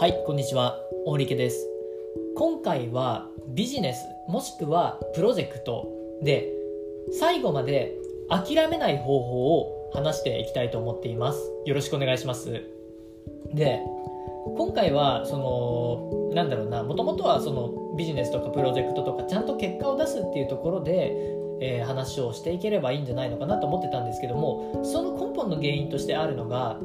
はいこんにちは。大力です。今回はビジネスもしくはプロジェクトで最後まで諦めない方法を話していきたいと思っています。よろしくお願いします。で今回はそのなんだろうなもともとはそのビジネスとかプロジェクトとかちゃんと結果を出すっていうところで、えー、話をしていければいいんじゃないのかなと思ってたんですけどもその根本の原因としてあるのが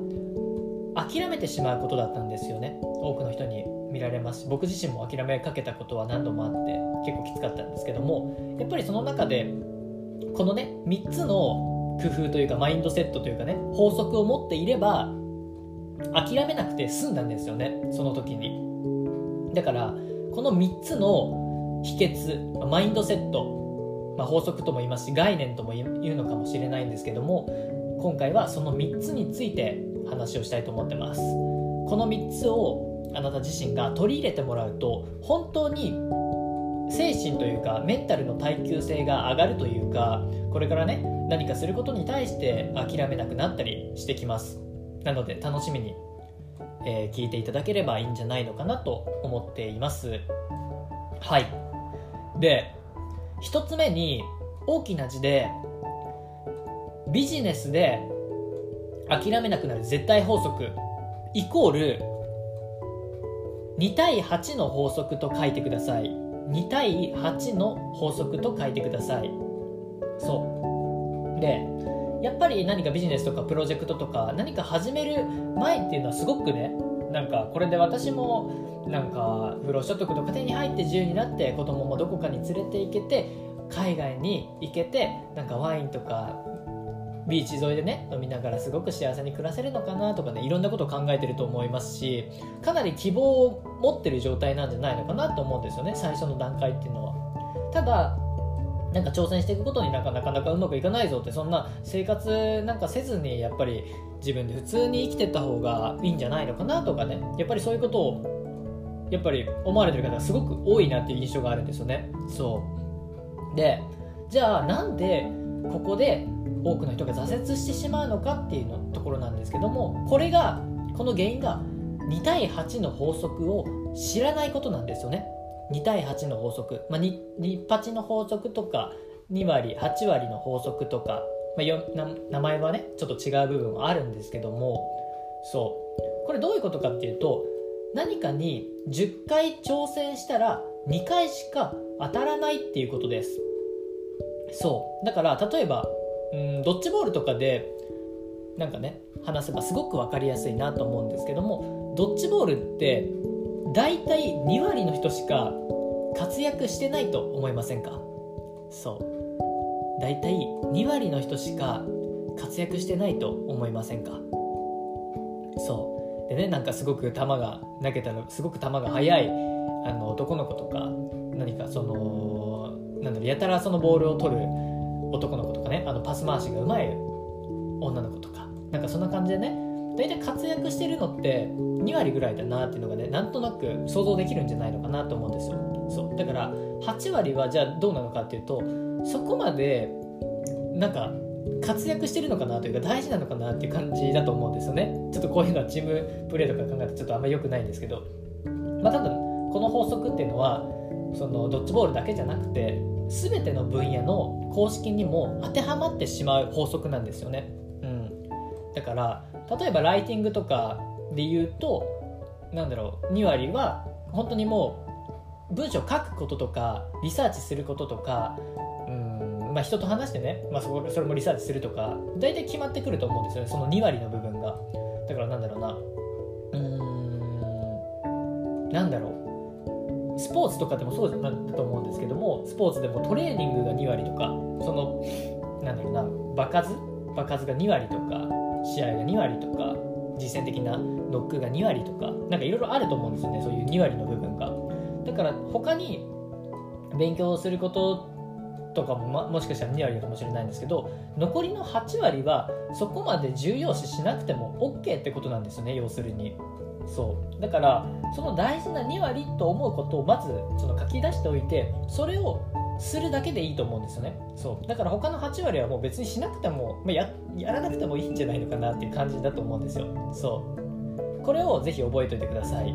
諦めてしまうことだったんですよね。多くの人に見られます。し僕自身も諦めかけたことは何度もあって結構きつかったんですけどもやっぱりその中でこのね3つの工夫というかマインドセットというかね法則を持っていれば諦めなくて済んだんですよね。その時に。だからこの3つの秘訣マインドセット、まあ、法則とも言いますし概念とも言うのかもしれないんですけども今回はその3つについて話をしたいと思ってます。この3つをあなた自身が取り入れてもらうと本当に精神というかメンタルの耐久性が上がるというかこれからね何かすることに対して諦めなくなったりしてきます。なので楽しみに、えー、聞いていただければいいんじゃないのかなと思っています。はい。で1つ目に大きな字でビジネスで諦めなくなる絶対法則イコール2対8の法則と書いてください。2対8の法則と書いてください。そう。でやっぱり何かビジネスとかプロジェクトとか何か始める前っていうのはすごくねなんかこれで私もなんか不労所得とか手に入って自由になって子供もどこかに連れて行けて海外に行けてなんかワインとかビーチ沿いでね飲みながらすごく幸せに暮らせるのかなとかねいろんなことを考えてると思いますしかなり希望を持ってる状態なんじゃないのかなと思うんですよね最初の段階っていうのは。ただなんか挑戦していくことになかなかなかうまくいかないぞってそんな生活なんかせずにやっぱり自分で普通に生きてった方がいいんじゃないのかなとかねやっぱりそういうことをやっぱり思われてる方がすごく多いなっていう印象があるんですよね。そう。でじゃあなんでここで多くの人が挫折してしまうのかっていうのところなんですけどもこれがこの原因が2対8の法則を知らないことなんですよね。2対8の法則、まあ、2, 2八の法則とか2割8割の法則とか、まあ、名前はねちょっと違う部分はあるんですけども。そう。これどういうことかっていうと何かに10回挑戦したら2回しか当たらないっていうことです。そう。だから例えばうんドッジボールとかでなんかね話せばすごく分かりやすいなと思うんですけどもドッジボールって大体2割の人しか活躍してないと思いませんか？そう。大体2割の人しか活躍してないと思いませんか？そう。でねなんかすごく球が投げたらすごく球が速いあの男の子とか何かそのなんだろうやたらそのボールを取る男の子とかねあのパス回しがうまい女の子とか。なんかそんな感じでね大体活躍してるのって2割ぐらいだなっていうのがねなんとなく想像できるんじゃないのかなと思うんですよ。そう。だから8割はじゃあどうなのかっていうとそこまでなんか活躍してるのかなというか大事なのかなっていう感じだと思うんですよね。ちょっとこういうのはチームプレーとか考えてちょっとあんま良くないんですけど。まあ多分この法則っていうのはそのドッジボールだけじゃなくて全ての分野の公式にも当てはまってしまう法則なんですよね、うん、だから例えばライティングとかで言うとなんだろう2割は本当にもう文章書くこととかリサーチすることとかまあ人と話してね、まあ、それもリサーチするとか大体決まってくると思うんですよねその2割の部分が。だからなんだろうなうんなんだろう。スポーツとかでもそうだと思うんですけどもスポーツでもトレーニングが2割とかそのなんだろうな場数？場数が2割とか試合が2割とか実践的なノックが2割とかなんかいろいろあると思うんですよねそういう2割の部分が。だから他に勉強することとかも、ま、もしかしたら2割かもしれないんですけど残りの8割はそこまで重要視しなくても OK ってことなんですよね要するに。そう。だからその大事な2割と思うことをまずその書き出しておいてそれをするだけでいいと思うんですよね。そう。だから他の8割はもう別にしなくても、まあ、ややらなくてもいいんじゃないのかなっていう感じだと思うんですよ。そう。これをぜひ覚えておいてください。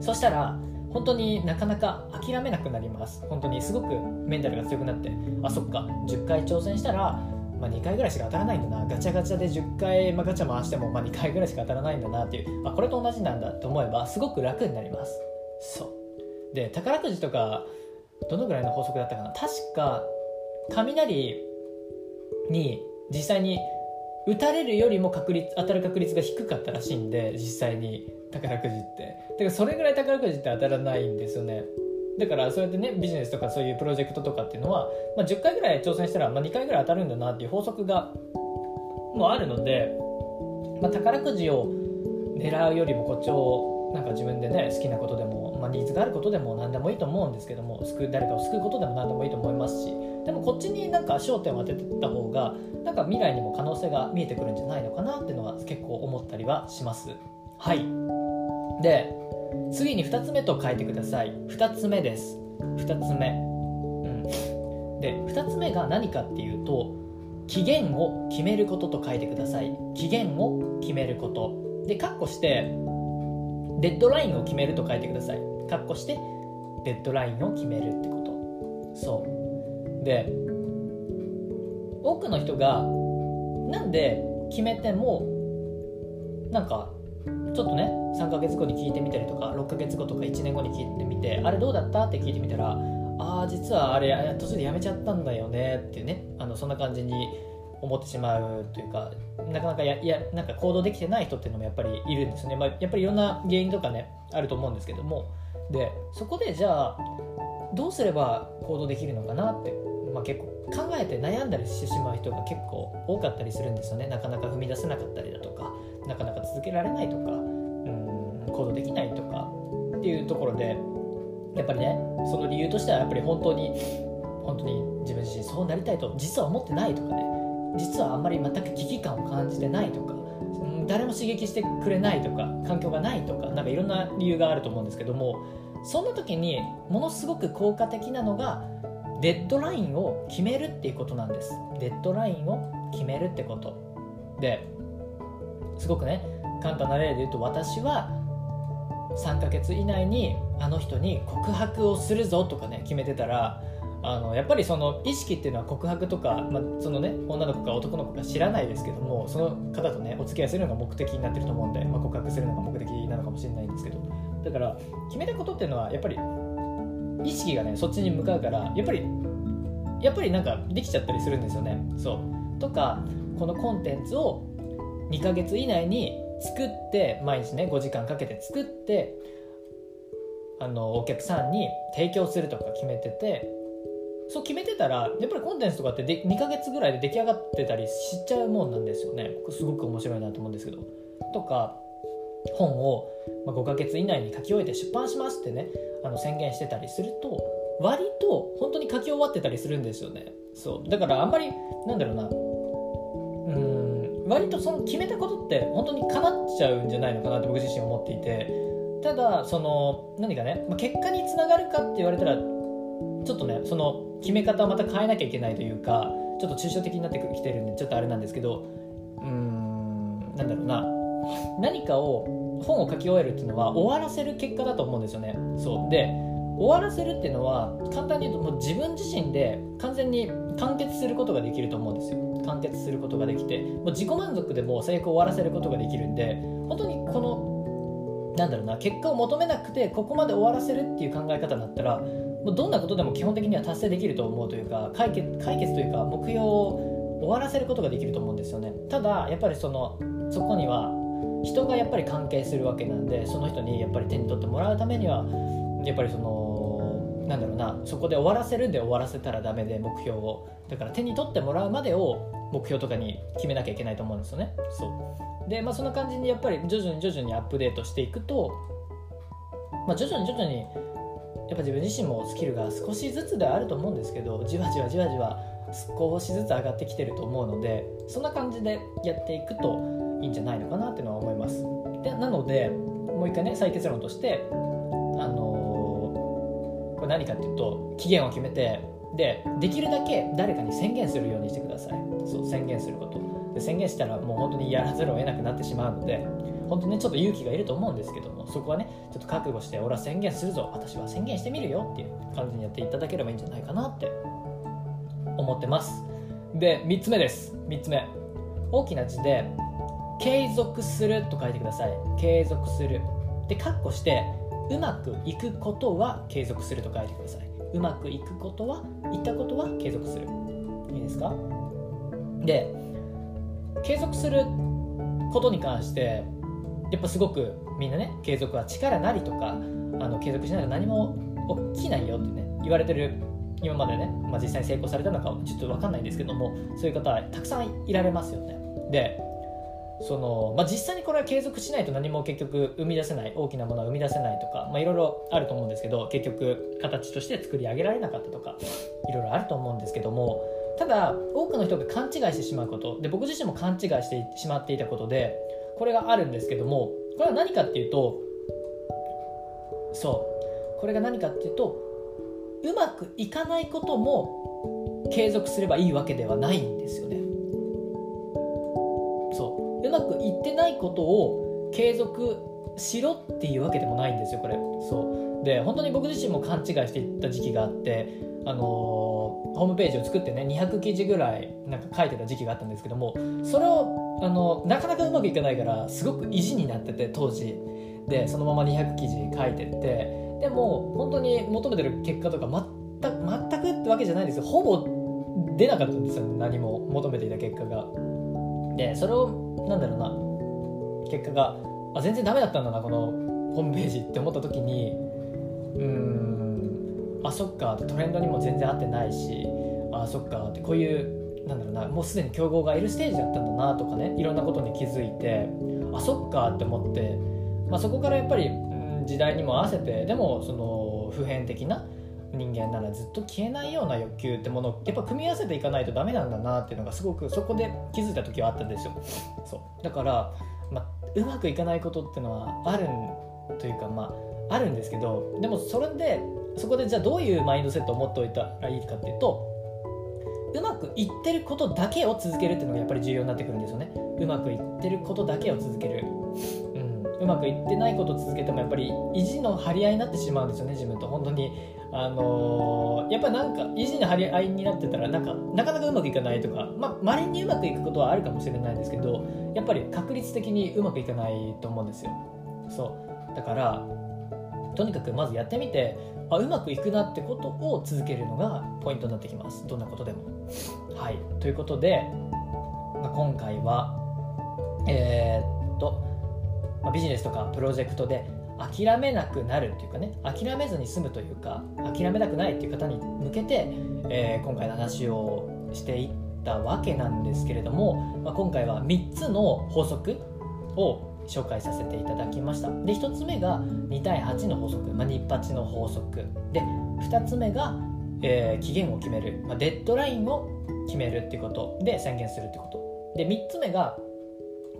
そしたら本当になかなか諦めなくなります。本当にすごくメンタルが強くなってあそっか10回挑戦したら、まあ、2回ぐらいしか当たらないんだな。ガチャガチャで10回、まあ、ガチャ回しても、まあ、2回ぐらいしか当たらないんだなっていう。あこれと同じなんだと思えばすごく楽になります。そう。で宝くじとかどのぐらいの法則だったかな。確か雷に実際に打たれるよりも確率当たる確率が低かったらしいんで実際に宝くじって。だからそれぐらい宝くじって当たらないんですよね。だからそうやってねビジネスとかそういうプロジェクトとかっていうのは、まあ、10回ぐらい挑戦したら、まあ、2回ぐらい当たるんだなっていう法則がもうあるので、まあ、宝くじを狙うよりもこっちをなんか自分でね好きなことでも、まあ、ニーズがあることでも何でもいいと思うんですけども救う誰かを救うことでも何でもいいと思いますしでもこっちになんか焦点を当ててた方がなんか未来にも可能性が見えてくるんじゃないのかなっていうのは結構思ったりはします。はい。で次に2つ目と書いてください。2つ目です。2つ目。うん。で2つ目が何かっていうと期限を決めることと書いてください。期限を決めること。でカッコしてデッドラインを決めると書いてください。カッコしてデッドラインを決めるってこと。そう。で多くの人がなんで決めてもなんかちょっとね3ヶ月後に聞いてみたりとか6ヶ月後とか1年後に聞いてみてあれどうだった？って聞いてみたらああ実はあれ途中でやめちゃったんだよねっていうねあのそんな感じに思ってしまうというかなかなかややなんか行動できてない人っていうのもやっぱりいるんですね、まあ、やっぱりいろんな原因とかねあると思うんですけども。でそこでじゃあどうすれば行動できるのかなって、まあ、結構考えて悩んだりしてしまう人が結構多かったりするんですよね。なかなか踏み出せなかったりだとかなかなか続けられないとかうん行動できないとかっていうところでやっぱりねその理由としてはやっぱり本当に本当に自分自身そうなりたいと実は思ってないとかね実はあんまり全く危機感を感じてないとか誰も刺激してくれないとか環境がないとかなんかいろんな理由があると思うんですけどもそんな時にものすごく効果的なのがデッドラインを決めるっていうことなんです。デッドラインを決めるってこと。ですごくね簡単な例で言うと私は3ヶ月以内にあの人に告白をするぞとかね決めてたらあのやっぱりその意識っていうのは告白とか、まあ、そのね女の子か男の子か知らないですけどもその方とねお付き合いするのが目的になってると思うんで、まあ、告白するのが目的なのかもしれないんですけど。だから決めたことっていうのはやっぱり意識がねそっちに向かうからやっぱりやっぱりなんかできちゃったりするんですよね。そう。とかこのコンテンツを2ヶ月以内に作って毎日ね5時間かけて作ってあのお客さんに提供するとか決めててそう決めてたらやっぱりコンテンツとかってで2ヶ月ぐらいで出来上がってたりしちゃうもんなんですよね。すごく面白いなと思うんですけど。とか本を5ヶ月以内に書き終えて出版しますってねあの宣言してたりすると割と本当に書き終わってたりするんですよね。そう。だからあんまりなんだろうな。うん割とその決めたことって本当に叶っちゃうんじゃないのかなって僕自身思っていて。ただその何かね、まあ、結果につながるかって言われたらちょっとねその決め方をまた変えなきゃいけないというかちょっと抽象的になってきてるんでちょっとあれなんですけどうーんなんだろうな。何かを本を書き終えるっていうのは終わらせる結果だと思うんですよね。そう。で終わらせるっていうのは簡単に言うともう自分自身で完全に完結することができると思うんですよ。完結することができて。もう自己満足でも最悪終わらせることができるんで本当にこのなんだろうな結果を求めなくてここまで終わらせるっていう考え方になったらもうどんなことでも基本的には達成できると思うというか解決解決というか目標を終わらせることができると思うんですよね。ただやっぱりそのそこには人がやっぱり関係するわけなんでその人にやっぱり手に取ってもらうためにはやっぱりそのなんだろうなそこで終わらせるんで終わらせたらダメで目標を。だから手に取ってもらうまでを目標とかに決めなきゃいけないと思うんですよね。そう。でまあそんな感じにやっぱり徐々に徐々にアップデートしていくと、まあ、徐々に徐々にやっぱ自分自身もスキルが少しずつではあると思うんですけどじわじわじわじわ少しずつ上がってきてると思うのでそんな感じでやっていくといいんじゃないのかなっていうのは思います。でなのでもう一回ね再結論としてあのー、これ何かっていうと期限を決めてでできるだけ誰かに宣言するようにしてください。そう宣言すること。で宣言したらもう本当にやらざるを得なくなってしまうので本当にねちょっと勇気がいると思うんですけどもそこはねちょっと覚悟して俺は宣言するぞ。私は宣言してみるよっていう感じにやっていただければいいんじゃないかなって思ってます。で3つ目です。3つ目。大きな字で継続すると書いてください。継続する。でカッコしてうまくいくことは継続すると書いてください。うまくいくことは言ったことは継続する。いいですか？で継続することに関してやっぱすごくみんなね継続は力なりとかあの継続しないと何も起きないよってね言われてる今までね、まあ、実際に成功されたのかちょっと分かんないんですけどもそういう方はたくさんいられますよね。でその、まあ、実際にこれは継続しないと何も結局生み出せない大きなものは生み出せないとか、まあ、いろいろあると思うんですけど結局形として作り上げられなかったとかいろいろあると思うんですけどもただ多くの人が勘違いしてしまうことで僕自身も勘違いしてしまっていたことでこれがあるんですけどもこれは何かっていうとそうこれが何かっていうとうまくいかないことも継続すればいいわけではないんですよね。ことを継続しろっていうわけでもないんですよこれそう。で本当に僕自身も勘違いしていった時期があってあのー、ホームページを作ってね200記事ぐらいなんか書いてた時期があったんですけどもそれをあのなかなかうまくいかないからすごく意地になってて当時。でそのまま200記事書いてってでも本当に求めてる結果とか全く全くってわけじゃないですよ。ほぼ出なかったんですよ何も求めていた結果が。でそれをなんだろうな結果があ全然ダメだったんだなこのホームページって思った時に。うーんあそっかトレンドにも全然合ってないしあそっかってこういうなんだろうなもうすでに競合がいるステージだったんだなとかねいろんなことに気づいてあそっかって思って、まあ、そこからやっぱり時代にも合わせてでもその普遍的な人間ならずっと消えないような欲求ってものをやっぱ組み合わせていかないとダメなんだなっていうのがすごくそこで気づいた時はあったんですよ。そう。だから、まあ、うまくいかないことっていうのはあるというかまああるんですけどでもそれでそこでじゃあどういうマインドセットを持っておいたらいいかっていうとうまくいってることだけを続けるっていうのがやっぱり重要になってくるんですよね。うまくいってることだけを続ける。うん、うまくいってないことを続けてもやっぱり意地の張り合いになってしまうんですよね自分と。本当に。あのー、やっぱなんか意地の張り合いになってたらなんかなかなかうまくいかないとかまあにうまくいくことはあるかもしれないんですけどやっぱり確率的にうまくいかないと思うんですよ。そう。だからとにかくまずやってみてあうまくいくなってことを続けるのがポイントになってきます。どんなことでも。はい。ということで、まあ、今回はえー、っとまあ、ビジネスとかプロジェクトで諦めなくなるっていうかね諦めずに済むというか諦めたくないっていう方に向けて、えー、今回の話をしていったわけなんですけれども、まあ、今回は3つの法則を紹介させていただきました。で1つ目が2対8の法則、まあ、日八の法則。で2つ目が、えー、期限を決める、まあ、デッドラインを決めるってこと。で宣言するってこと。で3つ目が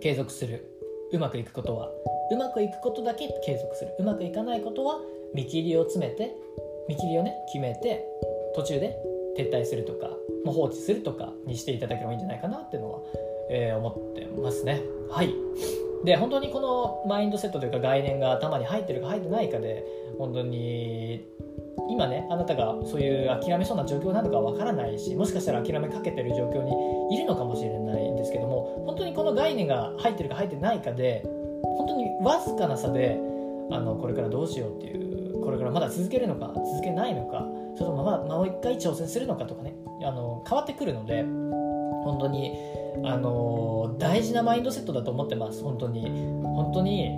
継続する。うまくいくことは。うまくいくことだけ継続する。うまくいかないことは見切りを詰めて見切りをね決めて途中で撤退するとかもう放置するとかにしていただければいいんじゃないかなっていうのは、えー、思ってますね。はい。で本当にこのマインドセットというか概念が頭に入ってるか入ってないかで本当に今ねあなたがそういう諦めそうな状況なのかわからないしもしかしたら諦めかけてる状況にいるのかもしれないんですけども本当にこの概念が入ってるか入ってないかで本当にわずかな差であのこれからどうしようっていうこれからまだ続けるのか続けないのかそれともまもう一回挑戦するのかとかね。あの変わってくるので本当にあの大事なマインドセットだと思ってます。本当に。本当に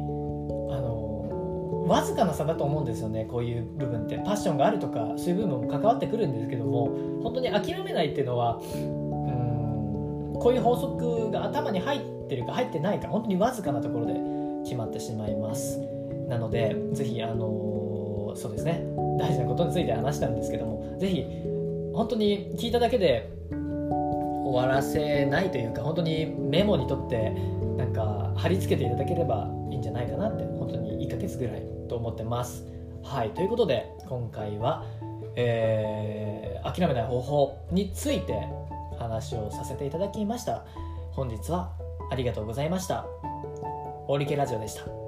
あのわずかな差だと思うんですよね。こういう部分って。パッションがあるとかそういう部分も関わってくるんですけども本当に諦めないっていうのはうんこういう法則が頭に入ってるか入ってないか本当にわずかなところで決まってしまいます。なのでぜひあのそうですね。大事なことについて話したんですけどもぜひ本当に聞いただけで終わらせないというか本当にメモにとってなんか貼り付けていただければいいんじゃないかなって本当に1ヶ月ぐらいと思ってます。はい。ということで今回は、えー、諦めない方法について話をさせていただきました。本日はありがとうございました。オリケラジオでした。